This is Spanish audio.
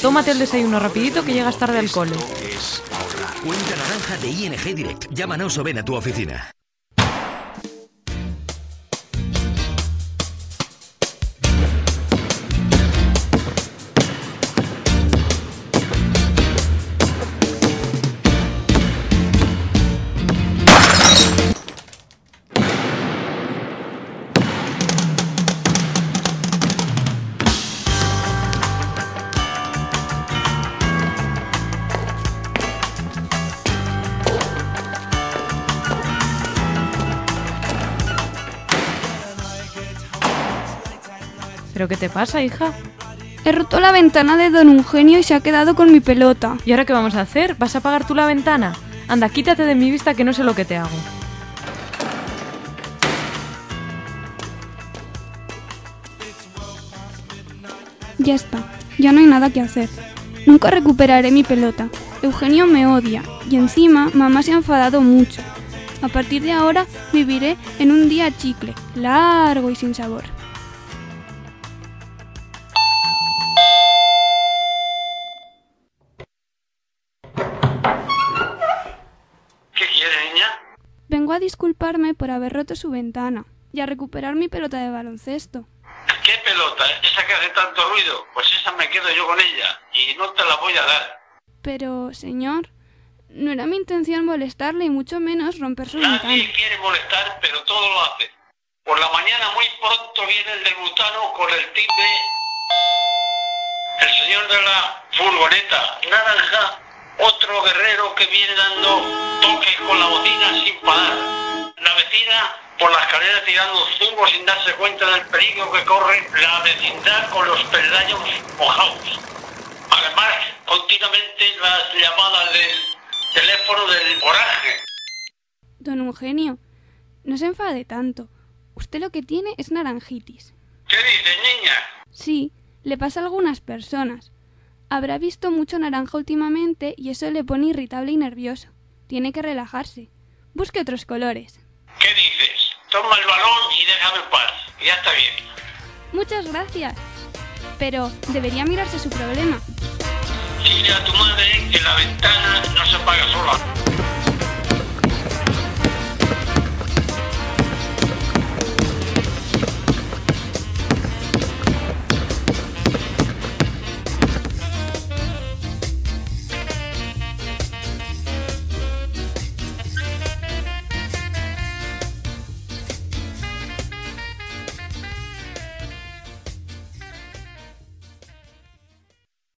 Tómate el desayuno rapidito que llegas tarde al cole. Es ahorrar. Cuenta naranja de ING Direct. Llámanos o ven a tu oficina. ¿Pero qué te pasa, hija? He roto la ventana de Don Eugenio y se ha quedado con mi pelota. ¿Y ahora qué vamos a hacer? ¿Vas a apagar tú la ventana? Anda, quítate de mi vista que no sé lo que te hago. Ya está, ya no hay nada que hacer. Nunca recuperaré mi pelota. Eugenio me odia y encima mamá se ha enfadado mucho. A partir de ahora viviré en un día chicle, largo y sin sabor. Vengo a disculparme por haber roto su ventana y a recuperar mi pelota de baloncesto. ¿Qué pelota? ¿Esa que hace tanto ruido? Pues esa me quedo yo con ella y no te la voy a dar. Pero, señor, no era mi intención molestarle y mucho menos romper su ventana. Nadie quiere molestar, pero todo lo hace. Por la mañana muy pronto viene el del butano con el timbre. El señor de la furgoneta naranja, otro guerrero que viene dando toques con la bocina sin parar. La vecina por la escalera tirando zumo sin darse cuenta del peligro que corre la vecindad con los peldaños mojados. Además, continuamente las llamadas del teléfono del coraje. Don Eugenio, no se enfade tanto. Usted lo que tiene es naranjitis. ¿Qué dices, niña? Sí, le pasa a algunas personas. Habrá visto mucho naranja últimamente y eso le pone irritable y nervioso. Tiene que relajarse. Busque otros colores. ¿Qué dices? Toma el balón y déjame en paz. Ya está bien. Muchas gracias. Pero debería mirarse su problema. Dile a tu madre que la ventana no se apaga sola.